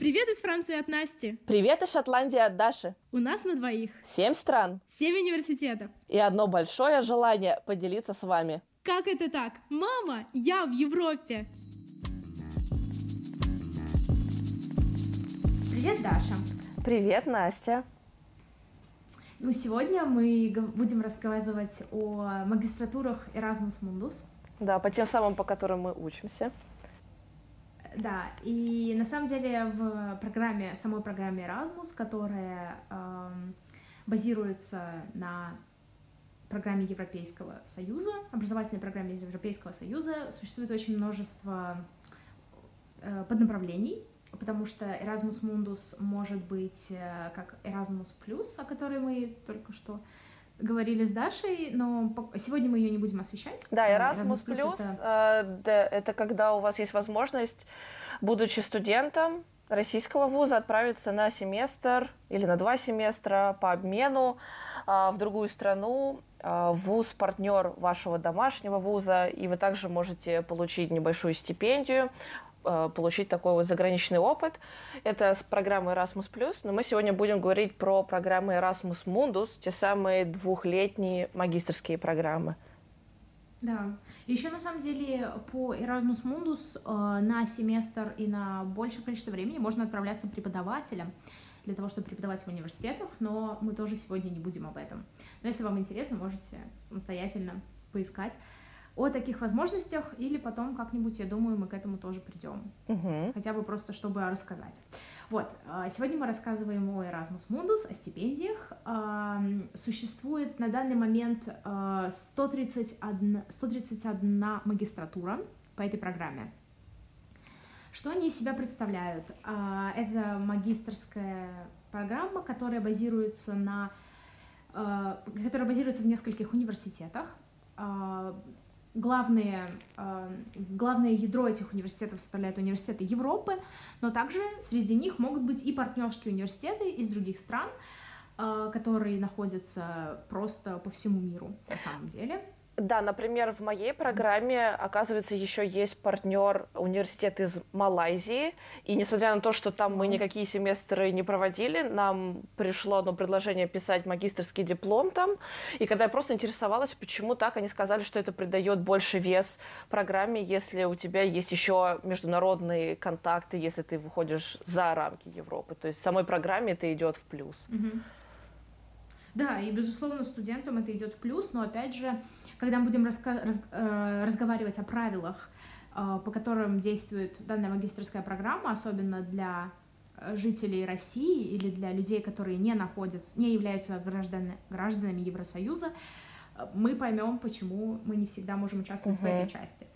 Привет из Франции от Насти. Привет из Шотландии от Даши. У нас на двоих. Семь стран. Семь университетов. И одно большое желание поделиться с вами. Как это так? Мама, я в Европе. Привет, Даша. Привет, Настя. Ну, сегодня мы будем рассказывать о магистратурах Erasmus Mundus. Да, по тем самым, по которым мы учимся. Да, и на самом деле в программе, самой программе Erasmus, которая э, базируется на программе Европейского Союза, образовательной программе Европейского Союза, существует очень множество э, поднаправлений, потому что Erasmus Mundus может быть э, как Erasmus о которой мы только что говорили с Дашей, но сегодня мы ее не будем освещать. Да, Erasmus, Erasmus Plus, это... Э, это когда у вас есть возможность, будучи студентом российского вуза, отправиться на семестр или на два семестра по обмену э, в другую страну, э, вуз-партнер вашего домашнего вуза, и вы также можете получить небольшую стипендию, Э, получить такой вот заграничный опыт. Это с программы Erasmus+, но мы сегодня будем говорить про программы Erasmus Mundus, те самые двухлетние магистрские программы. Да. Еще на самом деле по Erasmus Mundus э, на семестр и на большее количество времени можно отправляться преподавателем для того, чтобы преподавать в университетах, но мы тоже сегодня не будем об этом. Но если вам интересно, можете самостоятельно поискать о таких возможностях, или потом как-нибудь, я думаю, мы к этому тоже придем. Угу. Хотя бы просто, чтобы рассказать. Вот, а, сегодня мы рассказываем о Erasmus Mundus, о стипендиях. Существует на данный момент 131, 131 магистратура по этой программе. Что они из себя представляют? А, это магистрская программа, которая базируется на а, которая базируется в нескольких университетах главные, э, главное ядро этих университетов составляют университеты Европы, но также среди них могут быть и партнерские университеты из других стран, э, которые находятся просто по всему миру на самом деле. Да, например, в моей программе, оказывается, еще есть партнер университет из Малайзии. И несмотря на то, что там мы никакие семестры не проводили, нам пришло одно предложение писать магистрский диплом там. И когда я просто интересовалась, почему так, они сказали, что это придает больше вес программе, если у тебя есть еще международные контакты, если ты выходишь за рамки Европы. То есть в самой программе это идет в плюс. Да, и безусловно студентам это идет в плюс, но опять же, когда мы будем э, разговаривать о правилах, э, по которым действует данная магистрская программа, особенно для э, жителей России или для людей, которые не находятся, не являются граждан, гражданами Евросоюза, мы поймем, почему мы не всегда можем участвовать uh-huh. в этой части.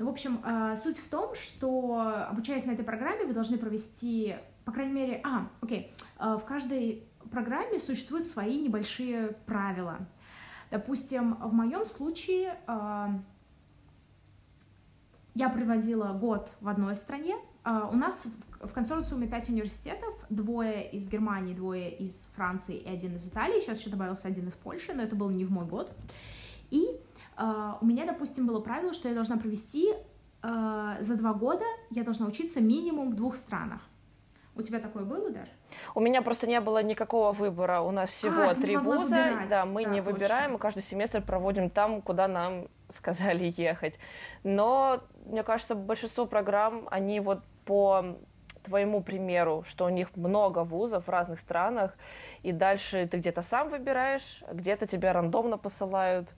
Ну, в общем, суть в том, что обучаясь на этой программе, вы должны провести, по крайней мере, а, окей, в каждой программе существуют свои небольшие правила. Допустим, в моем случае э, я проводила год в одной стране. Э, у нас в, консорциуме пять университетов, двое из Германии, двое из Франции и один из Италии. Сейчас еще добавился один из Польши, но это был не в мой год. И э, у меня, допустим, было правило, что я должна провести э, за два года, я должна учиться минимум в двух странах. У тебя такое было даже? У меня просто не было никакого выбора. У нас всего а, три вуза. Выбирать. Да, мы да, не точно. выбираем, мы каждый семестр проводим там, куда нам сказали ехать. Но, мне кажется, большинство программ, они вот по твоему примеру, что у них много вузов в разных странах, и дальше ты где-то сам выбираешь, где-то тебя рандомно посылают.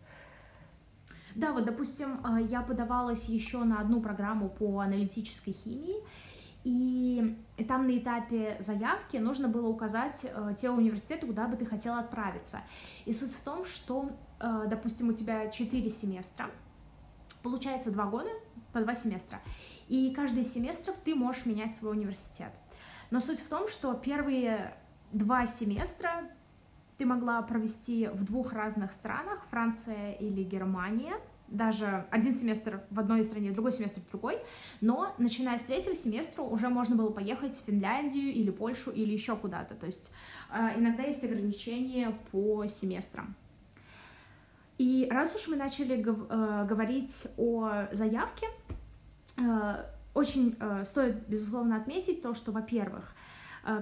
Да, вот, допустим, а, я подавалась еще на одну программу по аналитической химии, и там на этапе заявки нужно было указать э, те университеты, куда бы ты хотела отправиться. И суть в том, что, э, допустим, у тебя 4 семестра, получается 2 года по 2 семестра, и каждый из семестров ты можешь менять свой университет. Но суть в том, что первые два семестра ты могла провести в двух разных странах, Франция или Германия — даже один семестр в одной стране, другой семестр в другой, но начиная с третьего семестра уже можно было поехать в Финляндию или Польшу или еще куда-то, то есть э, иногда есть ограничения по семестрам. И раз уж мы начали э, говорить о заявке, э, очень стоит, безусловно, отметить то, что, во-первых,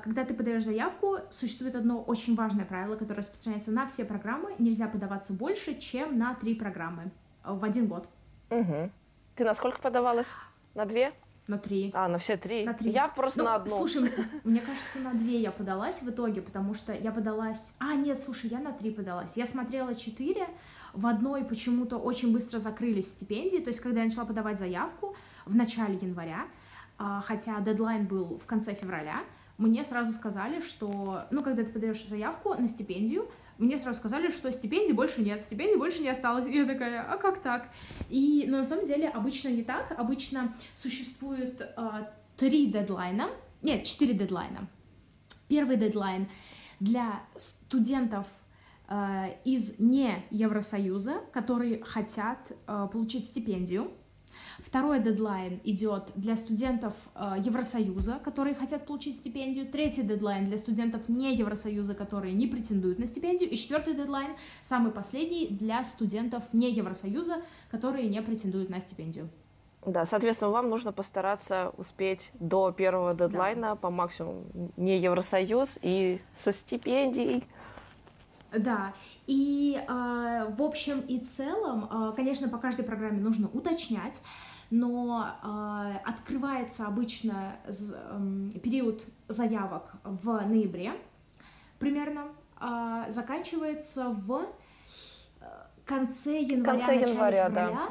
когда ты подаешь заявку, существует одно очень важное правило, которое распространяется на все программы. Нельзя подаваться больше, чем на три программы в один год. Угу. Ты на сколько подавалась? На две? На три. А, на все три? На три. Я просто ну, на одну. Слушай, мне кажется, на две я подалась в итоге, потому что я подалась... А, нет, слушай, я на три подалась. Я смотрела четыре, в одной почему-то очень быстро закрылись стипендии, то есть когда я начала подавать заявку в начале января, а, хотя дедлайн был в конце февраля, мне сразу сказали, что, ну, когда ты подаешь заявку на стипендию, мне сразу сказали, что стипендий больше нет, стипендий больше не осталось. И я такая, а как так? И, но на самом деле обычно не так. Обычно существует э, три дедлайна, нет, четыре дедлайна. Первый дедлайн для студентов э, из не Евросоюза, которые хотят э, получить стипендию. Второй дедлайн идет для студентов э, Евросоюза, которые хотят получить стипендию. Третий дедлайн для студентов не Евросоюза, которые не претендуют на стипендию. И четвертый дедлайн, самый последний, для студентов не Евросоюза, которые не претендуют на стипендию. Да, соответственно, вам нужно постараться успеть до первого дедлайна да. по максимуму не Евросоюз и со стипендией. Да, и э, в общем и целом, э, конечно, по каждой программе нужно уточнять, но э, открывается обычно э, период заявок в ноябре примерно, э, заканчивается в э, конце января, конце января, февраля.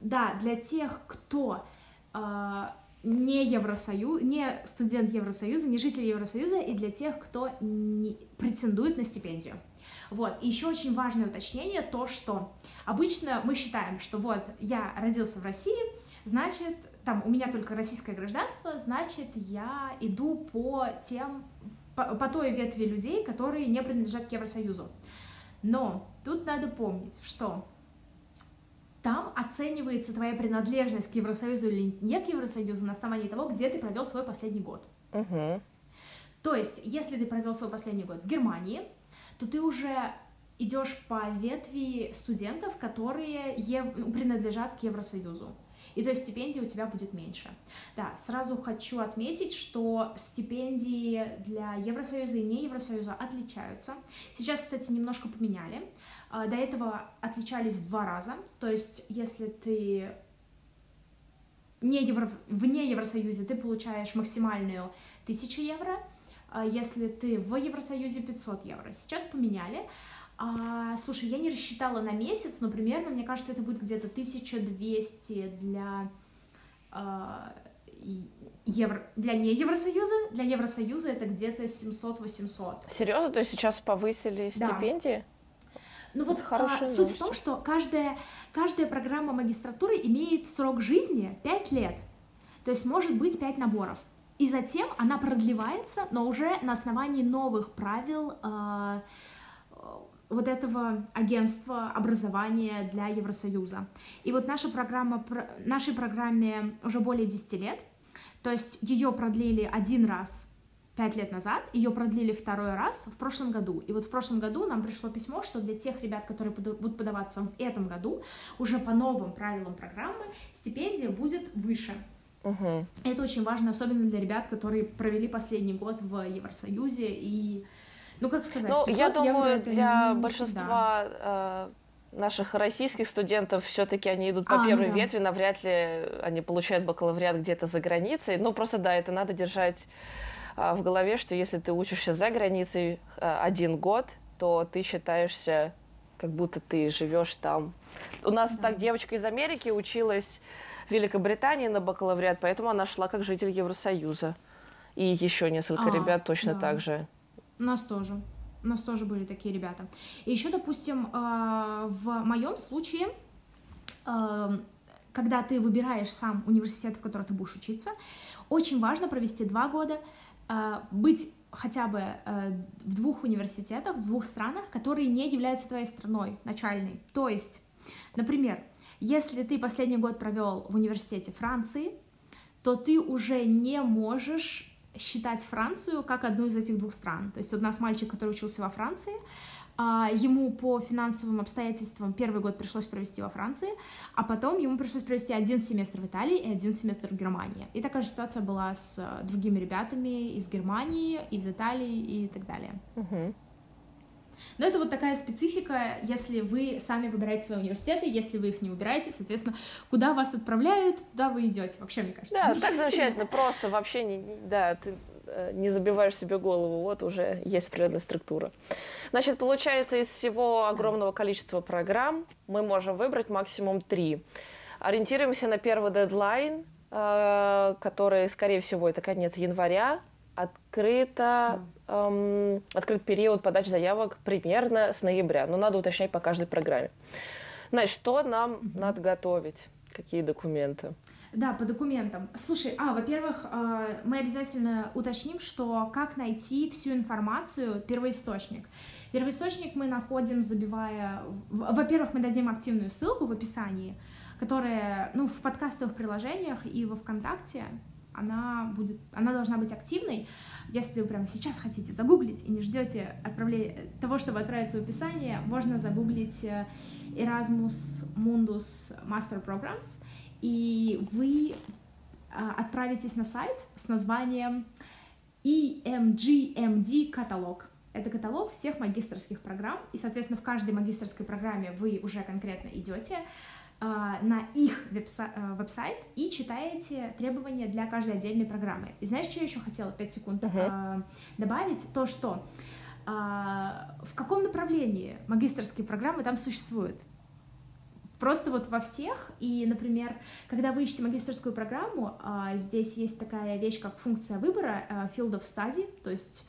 Да. да, для тех, кто э, не Евросоюз, не студент Евросоюза, не житель Евросоюза, и для тех, кто не претендует на стипендию. Вот, и еще очень важное уточнение, то, что обычно мы считаем, что вот я родился в России, значит, там у меня только российское гражданство, значит, я иду по тем, по, по той ветви людей, которые не принадлежат к Евросоюзу. Но тут надо помнить, что там оценивается твоя принадлежность к Евросоюзу или не к Евросоюзу на основании того, где ты провел свой последний год. Угу. То есть, если ты провел свой последний год в Германии, то ты уже идешь по ветви студентов, которые ев... Ну, принадлежат к Евросоюзу. И то есть стипендии у тебя будет меньше. Да, сразу хочу отметить, что стипендии для Евросоюза и не Евросоюза отличаются. Сейчас, кстати, немножко поменяли. А, до этого отличались в два раза. То есть, если ты не евро... вне Евросоюза, ты получаешь максимальную 1000 евро, если ты в Евросоюзе 500 евро. Сейчас поменяли. А, слушай, я не рассчитала на месяц, но примерно, мне кажется, это будет где-то 1200 для а, евро, для не Евросоюза, для Евросоюза это где-то 700-800. Серьезно? То есть сейчас повысили стипендии? Да. Ну вот а, суть в том, что каждая, каждая программа магистратуры имеет срок жизни 5 лет. То есть может быть 5 наборов. И затем она продлевается, но уже на основании новых правил э, вот этого агентства образования для Евросоюза. И вот наша программа, нашей программе уже более 10 лет, то есть ее продлили один раз пять лет назад, ее продлили второй раз в прошлом году. И вот в прошлом году нам пришло письмо, что для тех ребят, которые будут подаваться в этом году, уже по новым правилам программы стипендия будет выше. Угу. Это очень важно, особенно для ребят, которые провели последний год в Евросоюзе и, ну как сказать, ну я думаю, для большинства э, наших российских студентов все-таки они идут по а, первой ну, да. ветви, навряд ли они получают бакалавриат где-то за границей. Ну просто да, это надо держать э, в голове, что если ты учишься за границей э, один год, то ты считаешься, как будто ты живешь там. У нас да. так девочка из Америки училась Великобритании на бакалавриат, поэтому она шла как житель Евросоюза. И еще несколько а, ребят точно да. так же. У нас тоже. У нас тоже были такие ребята. И еще, допустим, а, в моем случае, а, когда ты выбираешь сам университет, в котором ты будешь учиться, очень важно провести два года, а, быть хотя бы в двух университетах, в двух странах, которые не являются твоей страной начальной. То есть, например, если ты последний год провел в университете Франции, то ты уже не можешь считать Францию как одну из этих двух стран. То есть у нас мальчик, который учился во Франции, а, ему по финансовым обстоятельствам первый год пришлось провести во Франции, а потом ему пришлось провести один семестр в Италии и один семестр в Германии. И такая же ситуация была с э, другими ребятами из Германии, из Италии и так далее. Угу. Но это вот такая специфика, если вы сами выбираете свои университеты, если вы их не выбираете, соответственно, куда вас отправляют, туда вы идете. Вообще, мне кажется. Да, так замечательно, просто вообще не, да, ты э, не забиваешь себе голову, вот уже есть определенная структура. Значит, получается, из всего огромного количества программ мы можем выбрать максимум три. Ориентируемся на первый дедлайн, э, который, скорее всего, это конец января, открыто, эм, открыт период подачи заявок примерно с ноября, но надо уточнять по каждой программе. Значит, что нам mm-hmm. надо готовить? Какие документы? Да, по документам. Слушай, а, во-первых, э, мы обязательно уточним, что как найти всю информацию, первоисточник. Первоисточник мы находим, забивая... Во-первых, мы дадим активную ссылку в описании, которая, ну, в подкастовых приложениях и во ВКонтакте, она будет, она должна быть активной. Если вы прямо сейчас хотите загуглить и не ждете отправления, того, чтобы отправиться в описание, можно загуглить э, Erasmus Mundus Master Programs, и вы э, отправитесь на сайт с названием EMGMD каталог. Это каталог всех магистрских программ, и, соответственно, в каждой магистрской программе вы уже конкретно идете, на их э, веб-сайт и читаете требования для каждой отдельной программы. И знаешь, что я еще хотела 5 секунд uh-huh. добавить? То, что а, в каком направлении магистрские программы там существуют. Просто вот во всех, и, например, когда вы ищете магистрскую программу, здесь есть такая вещь, как функция выбора, field of study, то есть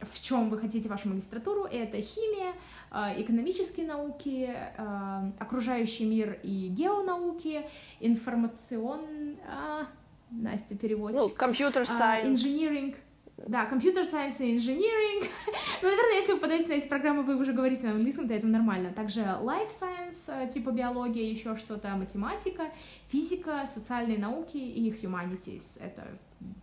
в чем вы хотите вашу магистратуру. Это химия, а, экономические науки, а, окружающий мир и геонауки, информацион... А, Настя, переводчик. Ну, computer science. Engineering. Да, computer science и инжиниринг. ну, наверное, если вы подаете на эти программы, вы уже говорите на английском, то это нормально. Также life science, типа биология, еще что-то, математика, физика, социальные науки и humanities. Это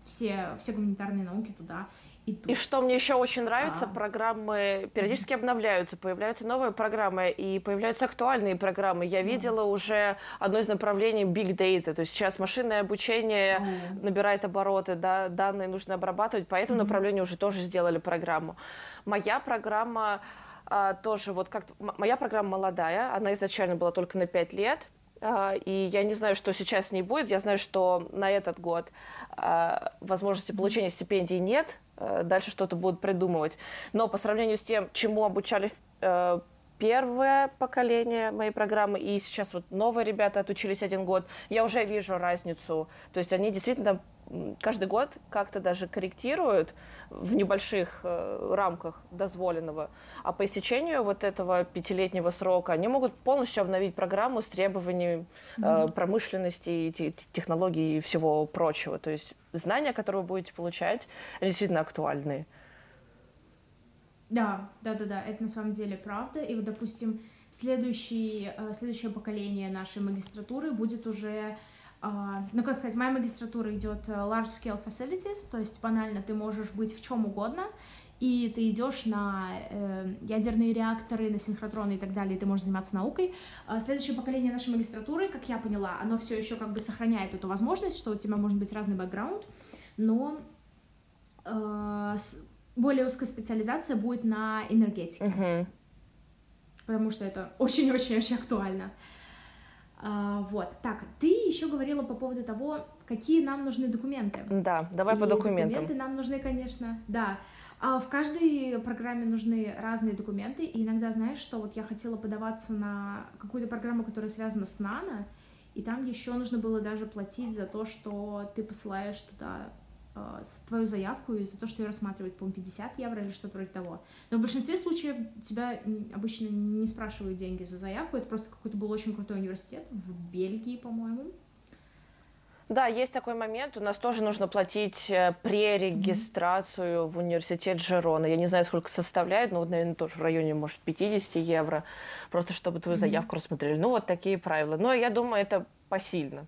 все, все гуманитарные науки туда идут. И что мне еще очень нравится, а... программы периодически обновляются, появляются новые программы и появляются актуальные программы. Я видела mm. уже одно из направлений Big Data, то есть сейчас машинное обучение mm. набирает обороты, да, данные нужно обрабатывать, по этому mm-hmm. направлению уже тоже сделали программу. Моя программа а, тоже вот как моя программа молодая, она изначально была только на 5 лет, а, и я не знаю, что сейчас с ней будет. Я знаю, что на этот год а, возможности получения стипендий нет. А, дальше что-то будут придумывать. Но по сравнению с тем, чему обучали э, первое поколение моей программы, и сейчас вот новые ребята отучились один год, я уже вижу разницу. То есть они действительно каждый год как-то даже корректируют в небольших э, рамках дозволенного, а по истечению вот этого пятилетнего срока они могут полностью обновить программу с требованиями mm-hmm. промышленности, технологий и всего прочего. То есть знания, которые вы будете получать, действительно актуальны. Да, да, да, да, это на самом деле правда. И вот, допустим, следующий, э, следующее поколение нашей магистратуры будет уже Uh, ну, как сказать, моя магистратура идет э, large scale facilities, то есть банально ты можешь быть в чем угодно, и ты идешь на э, ядерные реакторы, на синхротроны и так далее, и ты можешь заниматься наукой. Uh, следующее поколение нашей магистратуры, как я поняла, оно все еще как бы сохраняет эту возможность, что у тебя может быть разный бэкграунд, но более узкая специализация будет на энергетике, uh-huh. потому что это очень-очень-очень актуально. А, вот, так, ты еще говорила по поводу того, какие нам нужны документы. Да, давай и по документам. Документы нам нужны, конечно, да. А в каждой программе нужны разные документы, и иногда знаешь, что вот я хотела подаваться на какую-то программу, которая связана с нано, и там еще нужно было даже платить за то, что ты посылаешь туда твою заявку и за то, что ее рассматривают, по-моему, 50 евро или что-то вроде того. Но в большинстве случаев тебя обычно не спрашивают деньги за заявку, это просто какой-то был очень крутой университет в Бельгии, по-моему. Да, есть такой момент. У нас тоже нужно платить э, пререгистрацию mm-hmm. в университет Жерона. Я не знаю, сколько составляет, но, наверное, тоже в районе, может, 50 евро, просто чтобы твою mm-hmm. заявку рассмотрели. Ну, вот такие правила. Но я думаю, это посильно.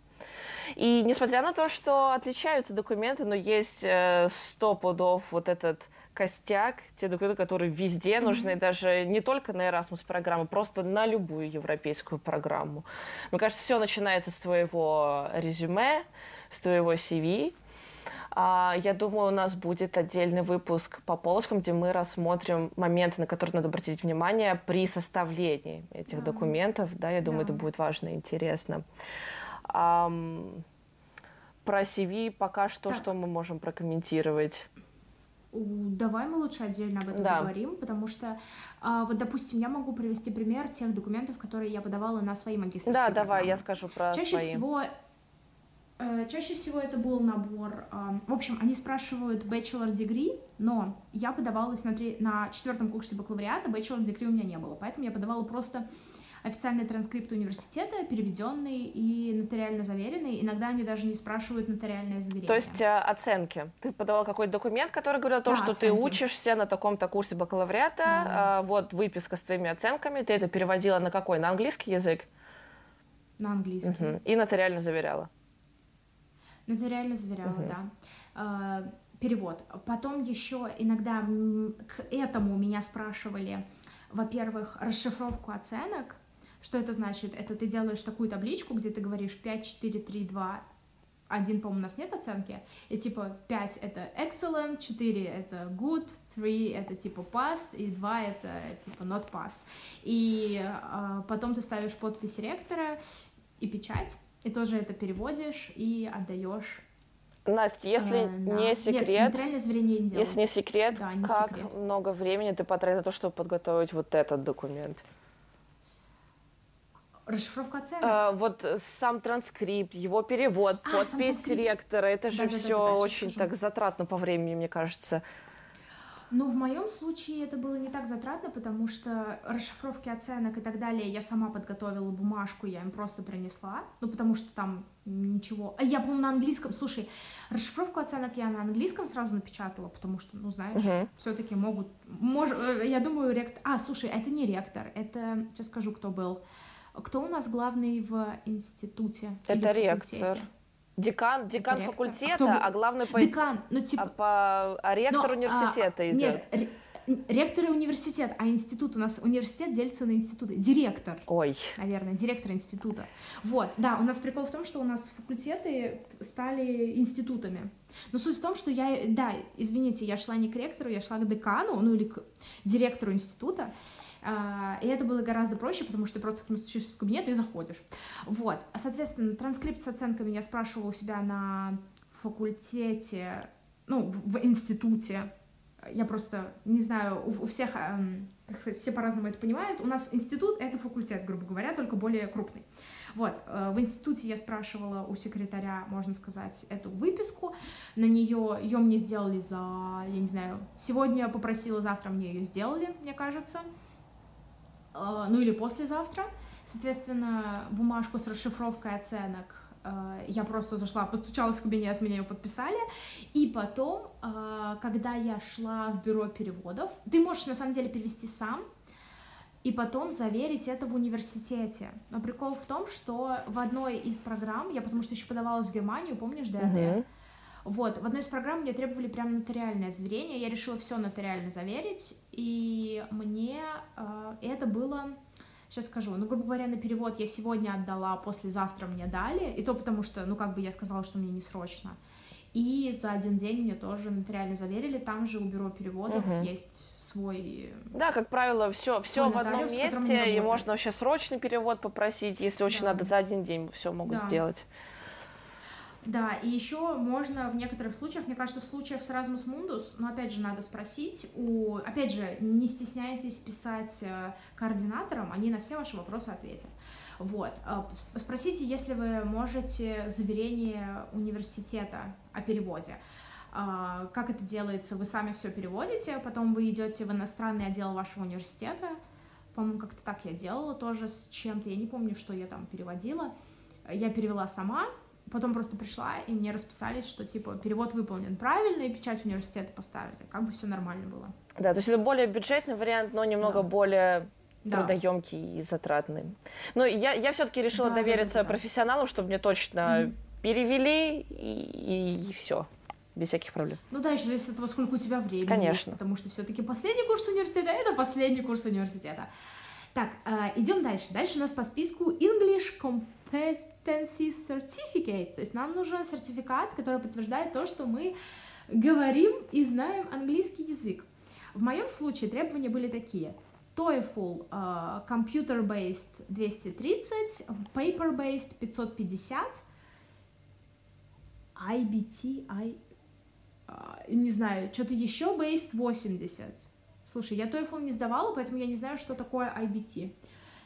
И несмотря на то, что отличаются документы, но есть э, 100 пудов вот этот костяк, те документы, которые везде mm-hmm. нужны, даже не только на Erasmus программу, просто на любую европейскую программу. Мне кажется, все начинается с твоего резюме, с твоего CV. А, я думаю, у нас будет отдельный выпуск по полочкам, где мы рассмотрим моменты, на которые надо обратить внимание при составлении этих mm-hmm. документов. Да, я думаю, yeah. это будет важно и интересно. Про CV пока что, так. что мы можем прокомментировать? Давай мы лучше отдельно об этом да. поговорим, потому что, а, вот, допустим, я могу привести пример тех документов, которые я подавала на свои магистрские Да, программы. давай, я скажу про Чаще свои. всего э, Чаще всего это был набор, в общем, они спрашивают bachelor degree, но я подавалась на, три, на четвертом курсе бакалавриата, bachelor degree у меня не было, поэтому я подавала просто официальные транскрипты университета, переведенные и нотариально заверенные. Иногда они даже не спрашивают нотариальное заверение. То есть э, оценки. Ты подавал какой-то документ, который говорил о том, да, что оценки. ты учишься на таком-то курсе бакалавриата, да. э, вот выписка с твоими оценками, ты это переводила на какой? На английский язык? На английский. Угу. И нотариально заверяла? Нотариально заверяла, угу. да. Э, перевод. Потом еще иногда к этому меня спрашивали, во-первых, расшифровку оценок, что это значит? Это ты делаешь такую табличку, где ты говоришь 5, 4, 3, 2, один, по-моему, у нас нет оценки, и типа 5 это excellent, 4 это good, 3 это типа pass, и 2 это типа not pass. И э, потом ты ставишь подпись ректора и печать, и тоже это переводишь и отдаешь Настя, если э, да. не секрет, Нет, не если не секрет, да, не как секрет. много времени ты потратил на то, чтобы подготовить вот этот документ? Расшифровка оценок? А, вот сам транскрипт, его перевод, а, подпись ректора, это же да, все да, да, очень скажу. так затратно по времени, мне кажется. Ну, в моем случае это было не так затратно, потому что расшифровки оценок и так далее я сама подготовила бумажку, я им просто принесла, ну, потому что там ничего... А я, по-моему, на английском... Слушай, расшифровку оценок я на английском сразу напечатала, потому что, ну, знаешь, uh-huh. все-таки могут... Мож... Э, я думаю, ректор... А, слушай, это не ректор, это... Сейчас скажу, кто был. Кто у нас главный в институте? Это ректор. Декан, декан это факультета, а, а главный по... Декан, ну типа... А, по... а ректор Но, университета а, идет. Нет, ректор и университет, а институт у нас университет делится на институты. Директор. Ой. Наверное, директор института. Вот, да, у нас прикол в том, что у нас факультеты стали институтами. Но суть в том, что я, да, извините, я шла не к ректору, я шла к декану, ну или к директору института. А, и это было гораздо проще, потому что ты просто стучишься в кабинет и заходишь. Вот. Соответственно, транскрипт с оценками я спрашивала у себя на факультете, ну, в институте. Я просто не знаю, у, всех, эм, как сказать, все по-разному это понимают. У нас институт — это факультет, грубо говоря, только более крупный. Вот, э, в институте я спрашивала у секретаря, можно сказать, эту выписку. На нее, ее мне сделали за, я не знаю, сегодня попросила, завтра мне ее сделали, мне кажется. Э, ну или послезавтра. Соответственно, бумажку с расшифровкой оценок э, я просто зашла, постучалась в кабинет, меня ее подписали. И потом, э, когда я шла в бюро переводов, ты можешь на самом деле перевести сам, и потом заверить это в университете. Но прикол в том, что в одной из программ, я потому что еще подавалась в Германию, помнишь, ДАД? Uh-huh. Вот, в одной из программ мне требовали прям нотариальное заверение, я решила все нотариально заверить, и мне э, это было, сейчас скажу, ну, грубо говоря, на перевод я сегодня отдала, послезавтра мне дали, и то потому что, ну, как бы я сказала, что мне не срочно. И за один день мне тоже нотариально заверили. Там же у бюро переводов угу. есть свой. Да, как правило, все, все в одном месте, и можно вообще срочный перевод попросить, если очень да. надо за один день все могут да. сделать. Да, и еще можно в некоторых случаях, мне кажется, в случаях с Erasmus Mundus, но опять же надо спросить у, опять же, не стесняйтесь писать э, координаторам, они на все ваши вопросы ответят. Вот, э, спросите, если вы можете заверение университета о переводе. Э, как это делается? Вы сами все переводите, потом вы идете в иностранный отдел вашего университета. По-моему, как-то так я делала тоже с чем-то. Я не помню, что я там переводила. Я перевела сама, Потом просто пришла, и мне расписались, что, типа, перевод выполнен правильно, и печать университета поставили. Как бы все нормально было. Да, то есть это более бюджетный вариант, но немного да. более трудоемкий и затратный. Но я, я все-таки решила да, довериться да, да, да. профессионалу, чтобы мне точно mm-hmm. перевели, и, и, и все. без всяких проблем. Ну да, еще зависит от того, сколько у тебя времени Конечно. есть, потому что все-таки последний курс университета — это последний курс университета. Так, э, идем дальше. Дальше у нас по списку English Competency Certificate, то есть нам нужен сертификат, который подтверждает то, что мы говорим и знаем английский язык. В моем случае требования были такие. TOEFL uh, Computer-Based 230, Paper-Based 550, IBT, I, uh, не знаю, что-то еще Based 80. Слушай, я TOEFL не сдавала, поэтому я не знаю, что такое IBT.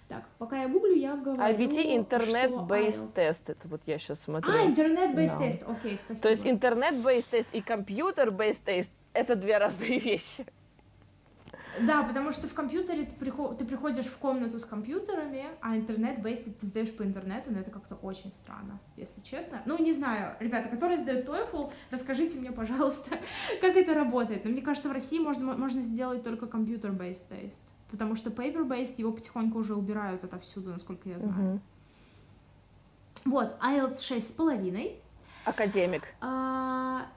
Так, пока я гуглю, я говорю, IBT интернет-based тест, это вот я сейчас смотрю. А, интернет-based тест, окей, спасибо. То есть интернет-based тест и компьютер-based тест это две разные вещи. Да, потому что в компьютере ты, приход... ты приходишь в комнату с компьютерами, а интернет-бейст ты сдаешь по интернету, но это как-то очень странно, если честно. Ну, не знаю, ребята, которые сдают TOEFL, расскажите мне, пожалуйста, как это работает. Но мне кажется, в России можно, можно сделать только компьютер-бейст тест, потому что paper-based его потихоньку уже убирают отовсюду, насколько я знаю. Угу. Вот, IELTS 6,5. Академик. А,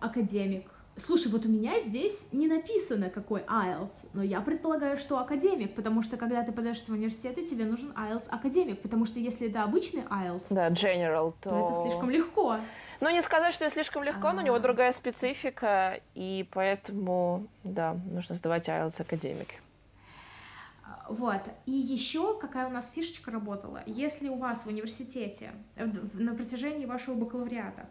академик. Слушай, вот у меня здесь не написано, какой IELTS, но я предполагаю, что академик, потому что когда ты подаешь в университет, тебе нужен IELTS академик, потому что если это обычный IELTS, да, general, то... то это слишком легко. Ну, не сказать, что это слишком легко, А-а-а. но у него а. другая специфика, и поэтому, да, нужно сдавать IELTS академик. Вот. И еще какая у нас фишечка работала. Если у вас в университете на протяжении вашего бакалавриата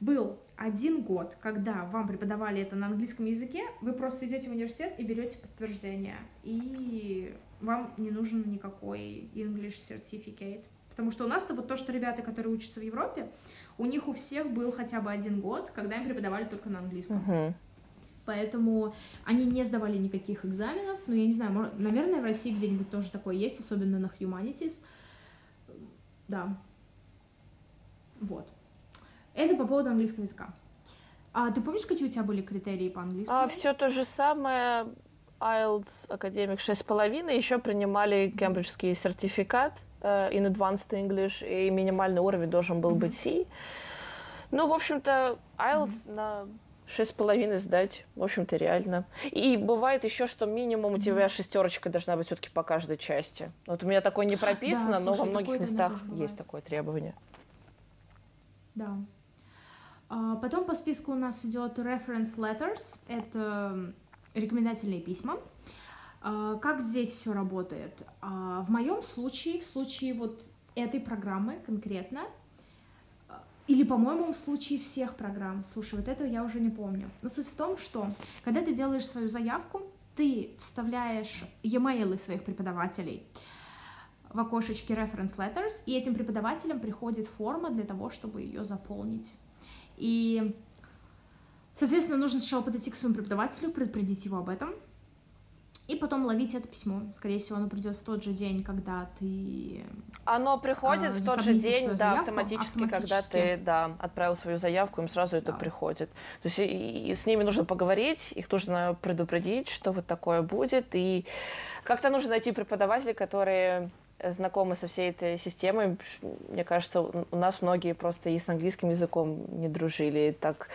был один год, когда вам преподавали это на английском языке, вы просто идете в университет и берете подтверждение, и вам не нужен никакой English Certificate. Потому что у нас-то вот то, что ребята, которые учатся в Европе, у них у всех был хотя бы один год, когда им преподавали только на английском. Uh-huh. Поэтому они не сдавали никаких экзаменов. Ну, я не знаю, может, наверное, в России где-нибудь тоже такое есть, особенно на Humanities. Да. Вот. Это по поводу английского языка. А ты помнишь, какие у тебя были критерии по английскому? А, все то же самое. IELTS академик 6,5. Еще принимали кембриджский сертификат uh, in Advanced English, и минимальный уровень должен был mm-hmm. быть C. Ну, в общем-то, IELTS mm-hmm. на шесть с половиной сдать, в общем-то, реально. И бывает еще, что минимум у тебя шестерочка должна быть все-таки по каждой части. Вот у меня такое не прописано, да, слушай, но во многих местах есть такое требование. Да. А, потом по списку у нас идет reference letters, это рекомендательные письма. А, как здесь все работает? А, в моем случае, в случае вот этой программы конкретно, или, по-моему, в случае всех программ. Слушай, вот этого я уже не помню. Но суть в том, что когда ты делаешь свою заявку, ты вставляешь e-mail своих преподавателей в окошечке Reference Letters, и этим преподавателям приходит форма для того, чтобы ее заполнить. И, соответственно, нужно сначала подойти к своему преподавателю, предупредить его об этом, и потом ловить это письмо. Скорее всего, оно придет в тот же день, когда ты... Оно приходит а, в тот же день, да, заявку, автоматически, автоматически, когда ты, да, отправил свою заявку, им сразу это да. приходит. То есть и, и с ними нужно поговорить, их нужно предупредить, что вот такое будет, и как-то нужно найти преподавателей, которые знакомы со всей этой системой. Мне кажется, у нас многие просто и с английским языком не дружили. Так.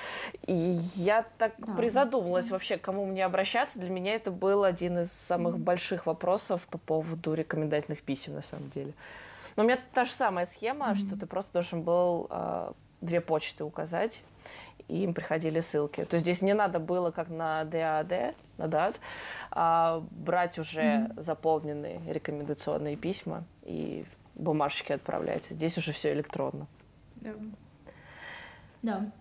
И я так да. призадумалась вообще, к кому мне обращаться. Для меня это был один из самых mm-hmm. больших вопросов по поводу рекомендательных писем, на самом деле. Но у меня та же самая схема, mm-hmm. что ты просто должен был э, две почты указать и им приходили ссылки. То есть здесь не надо было, как на DAD, на DAD, а брать уже mm-hmm. заполненные рекомендационные письма и бумажечки отправлять. Здесь уже все электронно. Да. Да.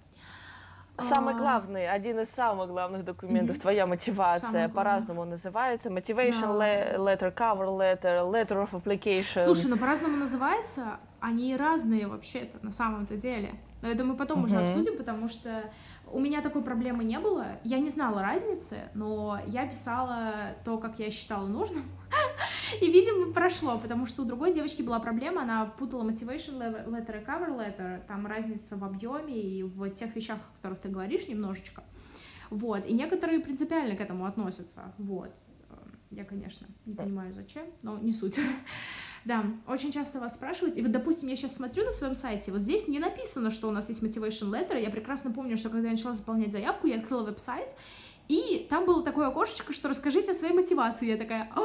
Самый а. главный, один из самых главных документов, mm-hmm. твоя мотивация, по-разному называется. Motivation да. letter, cover letter, letter of application. Слушай, ну по-разному называется, они разные вообще-то на самом-то деле. Но это мы потом uh-huh. уже обсудим, потому что у меня такой проблемы не было. Я не знала разницы, но я писала то, как я считала нужным. и, видимо, прошло, потому что у другой девочки была проблема, она путала motivation letter и cover letter, там разница в объеме и в тех вещах, о которых ты говоришь немножечко. Вот, и некоторые принципиально к этому относятся, вот. Я, конечно, не понимаю, зачем, но не суть. Да, очень часто вас спрашивают, и вот, допустим, я сейчас смотрю на своем сайте, вот здесь не написано, что у нас есть motivation letter, я прекрасно помню, что когда я начала заполнять заявку, я открыла веб-сайт, и там было такое окошечко, что расскажите о своей мотивации. Я такая, а,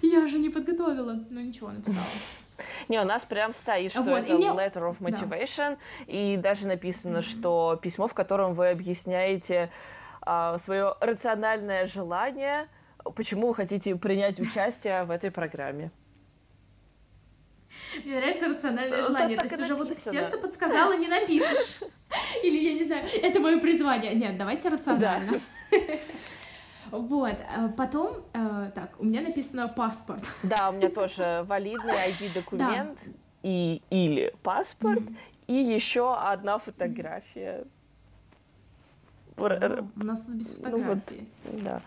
я же не подготовила. Ну ничего, написала. Не, у нас прям стоит, что вот, это мне... letter of motivation, да. и даже написано, mm-hmm. что письмо, в котором вы объясняете а, свое рациональное желание, почему вы хотите принять участие в этой программе. Мне нравится рациональное ну, желание. То есть уже вот сердце подсказало, не напишешь. Или, я не знаю, это мое призвание. Нет, давайте рационально. Вот, э, потом, э, так, у меня написано паспорт. Да, у меня тоже валидный ID-документ и или паспорт, и еще одна фотография. О, у нас тут без фотографии. Ну, вот, да.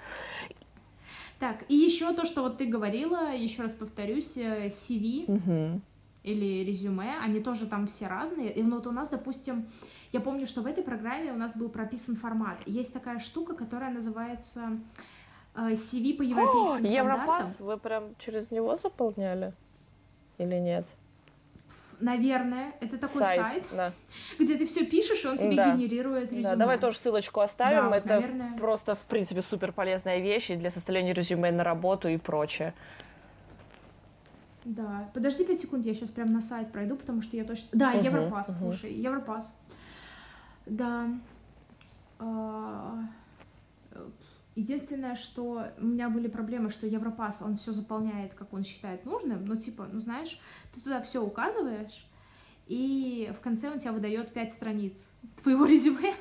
Так, и еще то, что вот ты говорила, еще раз повторюсь, CV угу. или резюме, они тоже там все разные. И вот у нас, допустим, я помню, что в этой программе у нас был прописан формат. Есть такая штука, которая называется э, CV по европейским О, Европас, вы прям через него заполняли или нет? Наверное, это такой сайт, сайт да. где ты все пишешь, и он тебе да. генерирует резюме. Да, давай тоже ссылочку оставим. Да, это наверное... просто, в принципе, супер полезная вещь для составления резюме на работу и прочее. Да, подожди 5 секунд, я сейчас прям на сайт пройду, потому что я точно... Да, uh-huh, Европас, uh-huh. слушай, Европас. Да. Единственное, что у меня были проблемы, что Европас, он все заполняет, как он считает нужным. Ну, типа, ну знаешь, ты туда все указываешь, и в конце он тебя выдает пять страниц твоего резюме.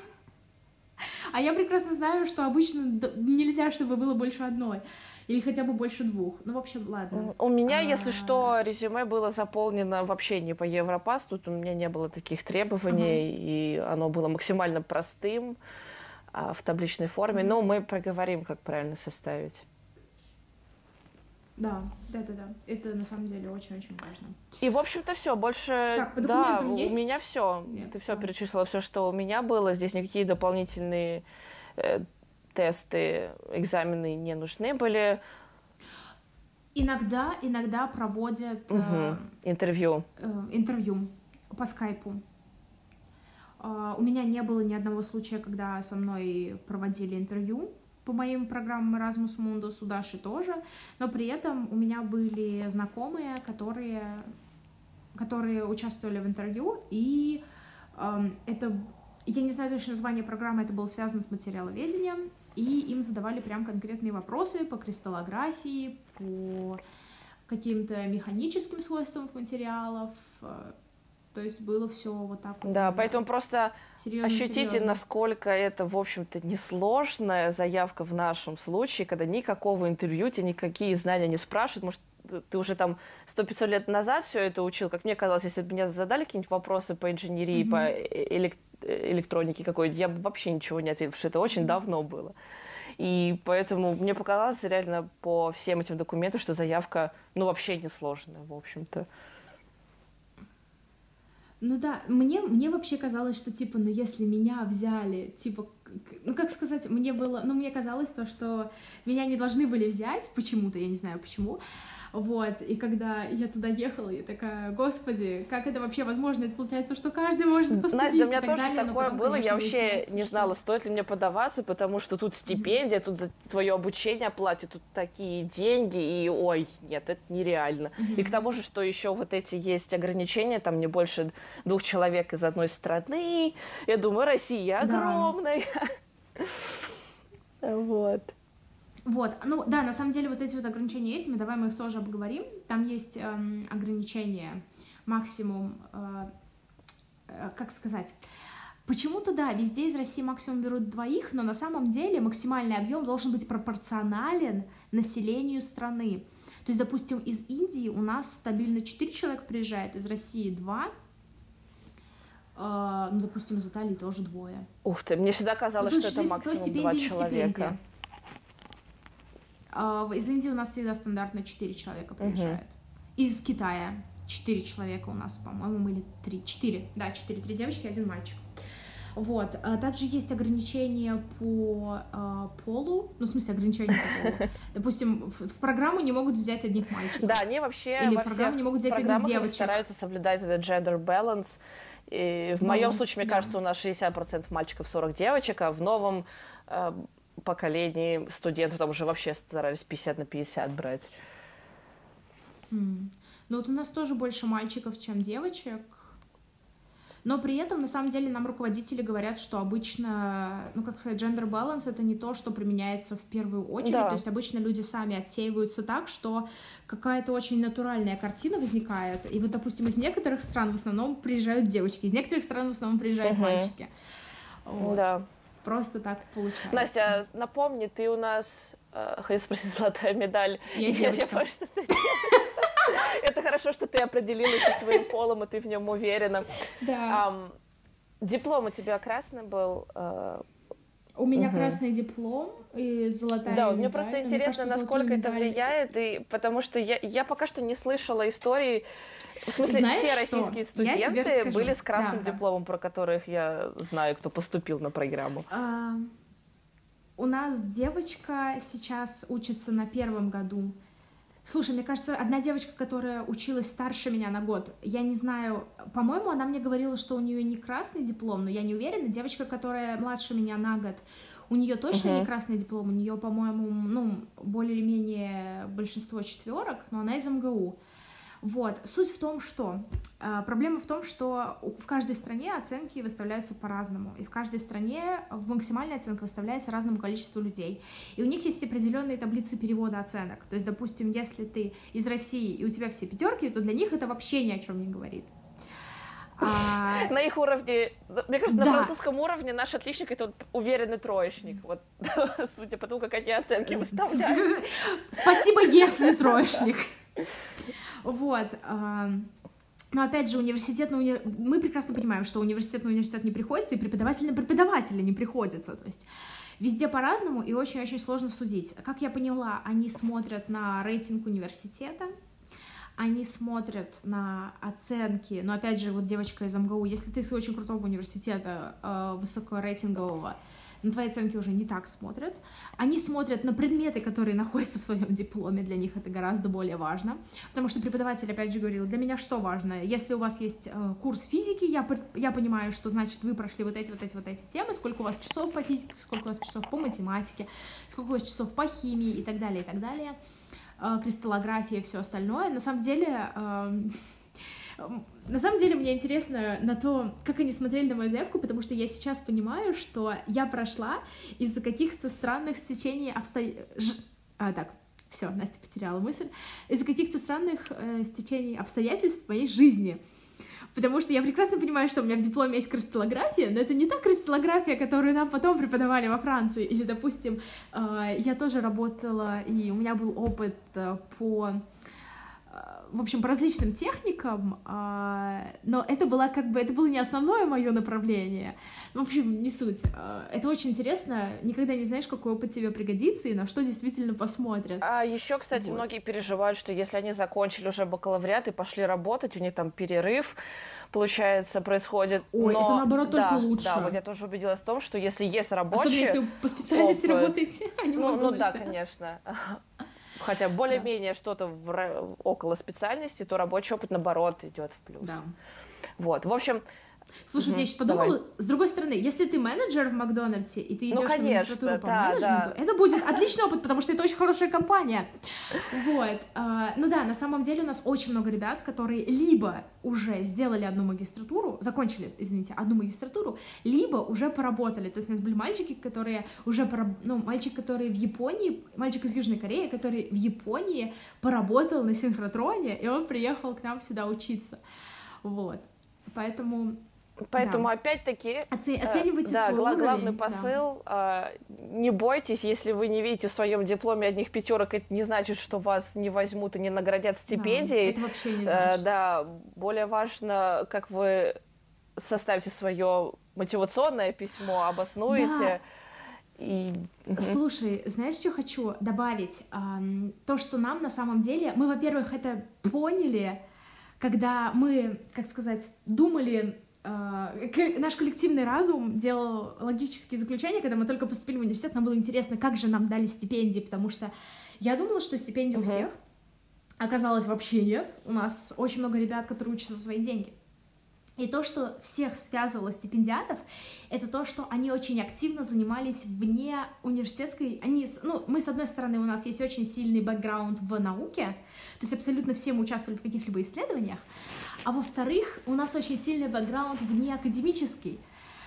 А я прекрасно знаю, что обычно нельзя, чтобы было больше одной. Или хотя бы больше двух. Ну, в общем, ладно. У меня, а... если что, резюме было заполнено вообще не по Европас. Тут у меня не было таких требований, uh и оно было максимально простым в табличной форме. Но мы поговорим, как правильно составить. Да, да, да, да. Это на самом деле очень-очень важно. И, в общем-то, все. Больше, так, по да, есть? у меня все. Нет, Ты все да. перечислила, все, что у меня было. Здесь никакие дополнительные э, тесты, экзамены не нужны были. Иногда, иногда проводят угу. э, интервью. Э, интервью по скайпу. Э, у меня не было ни одного случая, когда со мной проводили интервью по моим программам Erasmus Mundus, у Даши тоже, но при этом у меня были знакомые, которые, которые участвовали в интервью, и э, это, я не знаю точно название программы, это было связано с материаловедением, и им задавали прям конкретные вопросы по кристаллографии, по каким-то механическим свойствам материалов, э, то есть было все вот так вот. Да, поэтому просто серьезно, ощутите, серьезно. насколько это, в общем-то, несложная заявка в нашем случае, когда никакого интервью, тебе никакие знания не спрашивают. Может, ты уже там сто 500 лет назад все это учил. Как мне казалось, если бы меня задали какие-нибудь вопросы по инженерии, mm-hmm. по электронике, Э, электроники какой-то, я бы вообще ничего не ответила, потому что это очень давно было. И поэтому мне показалось реально по всем этим документам, что заявка, ну, вообще не сложная, в общем-то. Ну да, мне, мне вообще казалось, что, типа, ну, если меня взяли, типа, ну, как сказать, мне было, ну, мне казалось то, что меня не должны были взять почему-то, я не знаю почему, вот, и когда я туда ехала, я такая, господи, как это вообще возможно? Это получается, что каждый может поступить Настя, у меня тоже далее, такое потом, было, конечно, я вообще не знала, что... стоит ли мне подаваться, потому что тут стипендия, mm-hmm. тут за твое обучение платят, тут такие деньги, и ой, нет, это нереально. Mm-hmm. И к тому же, что еще вот эти есть ограничения, там не больше двух человек из одной страны, я думаю, Россия огромная. Да. Вот. Вот, ну да, на самом деле вот эти вот ограничения есть, мы давай мы их тоже обговорим. Там есть эм, ограничения максимум, э, э, как сказать, Почему-то, да, везде из России максимум берут двоих, но на самом деле максимальный объем должен быть пропорционален населению страны. То есть, допустим, из Индии у нас стабильно 4 человека приезжает, из России 2, э, ну, допустим, из Италии тоже двое. Ух ты, мне всегда казалось, ну, что это максимум 2 человека. Стипендия. А, из Индии у нас всегда стандартно 4 человека приезжают. Угу. Из Китая 4 человека у нас, по-моему, или 3. 4, да, 4. Три девочки, один мальчик. Вот. А также есть ограничения по э, полу, ну, в смысле, ограничения по полу. Допустим, в, в программу не могут взять одних мальчиков. Да, они вообще Или во в программу не могут взять одних девочек. стараются соблюдать этот gender balance. И в моем случае, мне кажется, у нас 60% мальчиков, 40 девочек, а в новом э, поколении студентов там уже вообще старались 50 на 50 брать. М. Ну вот у нас тоже больше мальчиков, чем девочек. Но при этом, на самом деле, нам руководители говорят, что обычно, ну, как сказать, gender balance — это не то, что применяется в первую очередь. Да. То есть обычно люди сами отсеиваются так, что какая-то очень натуральная картина возникает. И вот, допустим, из некоторых стран в основном приезжают девочки, из некоторых стран в основном приезжают Мгм. мальчики. Вот. Да. Просто так получается. Настя, напомни, ты у нас, э, хотел спросить, золотая медаль. Я девочка. девочка. Это хорошо, что ты определилась со своим полом, и ты в нем уверена. Да. Диплом у тебя красный был. э, У меня Мгм. красный диплом и золотая Да, мне медаль. просто Мне интересно, кажется, насколько это медаль- влияет, и потому что я, я пока что не слышала истории. В смысле, Знаешь все что? российские тебе студенты были с красным Да, да. дипломом, про которых я знаю, кто поступил на программу. А, у нас девочка сейчас учится на первом году. Слушай, мне кажется, одна девочка, которая училась старше меня на год, я не знаю, по-моему, она мне говорила, что у нее не красный диплом, но я не уверена. Девочка, которая младше меня на год, у нее точно Мгм. не красный диплом, у нее, по-моему, ну, более или менее большинство четверок, но она из МГУ. Вот. Суть в том, что э, проблема в том, что в каждой стране оценки выставляются по-разному, и в каждой стране максимальная оценка выставляется разному количеству людей. И у них есть определенные таблицы перевода оценок. То есть, допустим, если ты из России и у тебя все пятерки, то для них это вообще ни о чем не говорит. А, На их уровне, мне кажется, на Да. французском уровне наш отличник это уверенный троечник. Вот, судя по тому, как они оценки выставляют. Спасибо, если троечник. Вот. Но опять же, университет на уни- мы прекрасно понимаем, что университет на университет не приходится, и преподаватель на преподавателя не приходится. То есть везде по-разному, и очень-очень сложно судить. Как я поняла, они смотрят на рейтинг университета, они смотрят на оценки, но опять же, вот девочка из МГУ, если ты из очень крутого университета, э, высокорейтингового, на твои оценки уже не так смотрят. Они смотрят на предметы, которые находятся в своем дипломе, для них это гораздо более важно, потому что преподаватель, опять же, говорил, для меня что важно, если у вас есть э, курс физики, я, я понимаю, что значит вы прошли вот эти, вот эти, вот эти темы, сколько у вас часов по физике, сколько у вас часов по математике, сколько у вас часов по химии и так далее, и так далее. Э, кристаллография и все остальное. На самом деле, эм, на самом деле мне интересно на то, как они смотрели на мою заявку, потому что я сейчас понимаю, что я прошла из-за каких-то странных стечений обстоятельств. так, все, Настя потеряла мысль. Из-за каких-то странных э, стечений обстоятельств в моей жизни. Потому что я прекрасно понимаю, что у меня в дипломе есть кристаллография, но это не та кристаллография, которую нам потом преподавали во Франции. Или, допустим, э, я тоже работала, и у меня был опыт э, по в общем, по различным техникам, а, но это было как бы, это было не основное мое направление. В общем, не суть. А, Это очень интересно, никогда не знаешь, какой опыт тебе пригодится и на что действительно посмотрят. А еще, кстати, Вот. многие переживают, что если они закончили уже бакалавриат и пошли работать, у них там перерыв, получается, происходит. Ой, Но- это наоборот да, только лучше. Да, вот я тоже убедилась в том, что если есть Особенно рабочие... если вы по специальности опыт. работаете, а не Ну, ну да, конечно. Хотя более-менее что-то в около специальности, то рабочий опыт, наоборот, идет в плюс. Да. Вот, в общем, Слушай, Мгм, я сейчас подумала, с другой стороны, если ты менеджер в Макдональдсе, и ты Ну, идешь на конечно, магистратуру по да, менеджменту, да. это будет отличный опыт, потому что это очень хорошая компания. Вот. а, Ну да, на самом деле у нас очень много ребят, которые либо уже сделали одну магистратуру, закончили, извините, одну магистратуру, либо уже поработали. То есть у нас были мальчики, которые уже, ну, мальчик, который в Японии, мальчик из Южной Кореи, который в Японии поработал на синхротроне, и он приехал к нам сюда учиться. Вот. Поэтому поэтому опять-таки Оце- Э, оценивайте да, свой гла- уровень. главный да. посыл, а, не бойтесь, если вы не видите в своем дипломе одних пятерок, это не значит, что вас не возьмут и не наградят Да, стипендией. это вообще не Э, значит. да, более важно, как вы составите свое мотивационное письмо, обоснуете. И... Мгм. Слушай, знаешь, что хочу добавить? То, что нам на самом деле, мы, во-первых, это поняли, когда мы, как сказать, думали э, наш коллективный разум делал логические заключения, когда мы только поступили в университет, нам было интересно, как же нам дали стипендии, потому что я думала, что стипендии uh-huh. у всех, оказалось вообще нет. У нас очень много ребят, которые учатся за свои деньги. И то, что всех связывало стипендиатов, это то, что они очень активно занимались вне университетской... Они, ну, мы, с одной стороны, у нас есть очень сильный бэкграунд в науке, то есть абсолютно все мы участвовали в каких-либо исследованиях, а во-вторых, у нас очень сильный бэкграунд вне академический.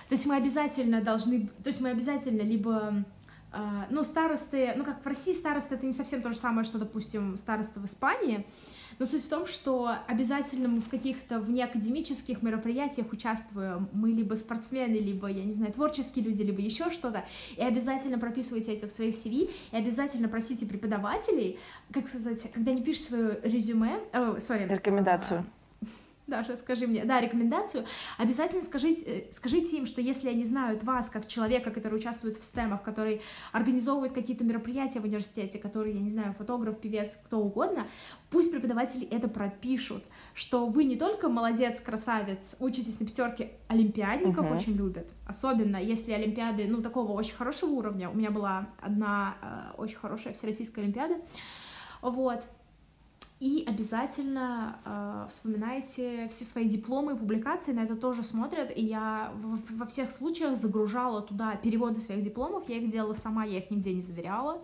То есть мы обязательно должны... То есть мы обязательно либо... Э, ну, старосты... Ну, как в России старосты — это не совсем то же самое, что, допустим, старосты в Испании — но суть в том, что обязательно мы в каких-то внеакадемических мероприятиях участвуем. Мы либо спортсмены, либо, я не знаю, творческие люди, либо еще что-то. И обязательно прописывайте это в своих CV, и обязательно просите преподавателей, как сказать, когда не пишешь свое резюме, э, sorry, рекомендацию. Даша, скажи мне, да, рекомендацию, обязательно скажите, э, скажите им, что если они знают вас как человека, который участвует в стемах, который организовывает какие-то мероприятия в университете, который, я не знаю, фотограф, певец, кто угодно, пусть преподаватели это пропишут, что вы не только молодец, красавец, учитесь на пятерке, олимпиадников uh-huh. очень любят, особенно если олимпиады, ну, такого очень хорошего уровня, у меня была одна э, очень хорошая всероссийская олимпиада, вот, и обязательно э, вспоминайте все свои дипломы и публикации, на это тоже смотрят. И я в, во всех случаях загружала туда переводы своих дипломов, я их делала сама, я их нигде не заверяла.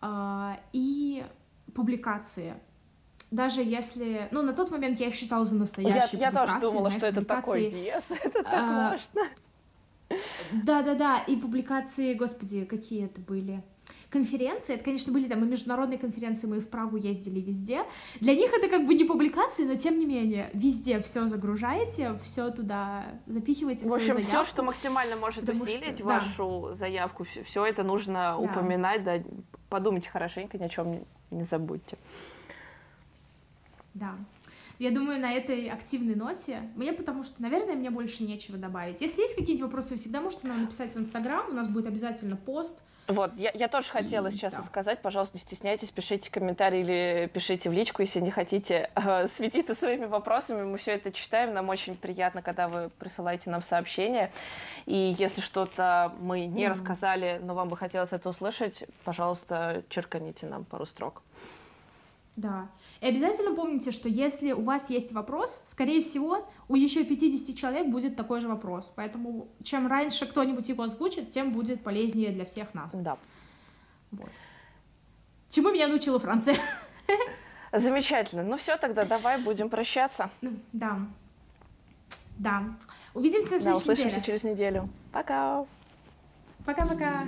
Э, и публикации. Даже если, ну, на тот момент я их считала за настоящие я, публикации. Я тоже думала, знаешь, что это такое. Yes, это так а, важно. Да-да-да, и публикации, господи, какие это были конференции, это, конечно, были там и международные конференции, мы и в Прагу ездили везде. Для них это как бы не публикации, но тем не менее, везде все загружаете, все туда запихиваете. В общем, все, что максимально может усилить что, вашу да. заявку, все, все это нужно да. упоминать, да, подумайте хорошенько, ни о чем не, не забудьте. Да. Я думаю, на этой активной ноте мне, потому что, наверное, мне больше нечего добавить. Если есть какие-то вопросы, вы всегда можете нам написать в Инстаграм, у нас будет обязательно пост, вот, я, я тоже хотела сейчас да. сказать, пожалуйста, не стесняйтесь, пишите комментарии или пишите в личку, если не хотите э, светиться своими вопросами. Мы все это читаем, нам очень приятно, когда вы присылаете нам сообщения. И если что-то мы не mm. рассказали, но вам бы хотелось это услышать, пожалуйста, черканите нам пару строк. Да. И обязательно помните, что если у вас есть вопрос, скорее всего, у еще 50 человек будет такой же вопрос. Поэтому чем раньше кто-нибудь его озвучит, тем будет полезнее для всех нас. Да. Вот. Чему меня научила Франция? Замечательно. Ну все, тогда давай будем прощаться. Ну, да. Да. Увидимся в следующей да, услышимся неделе. через неделю. Пока. Пока-пока.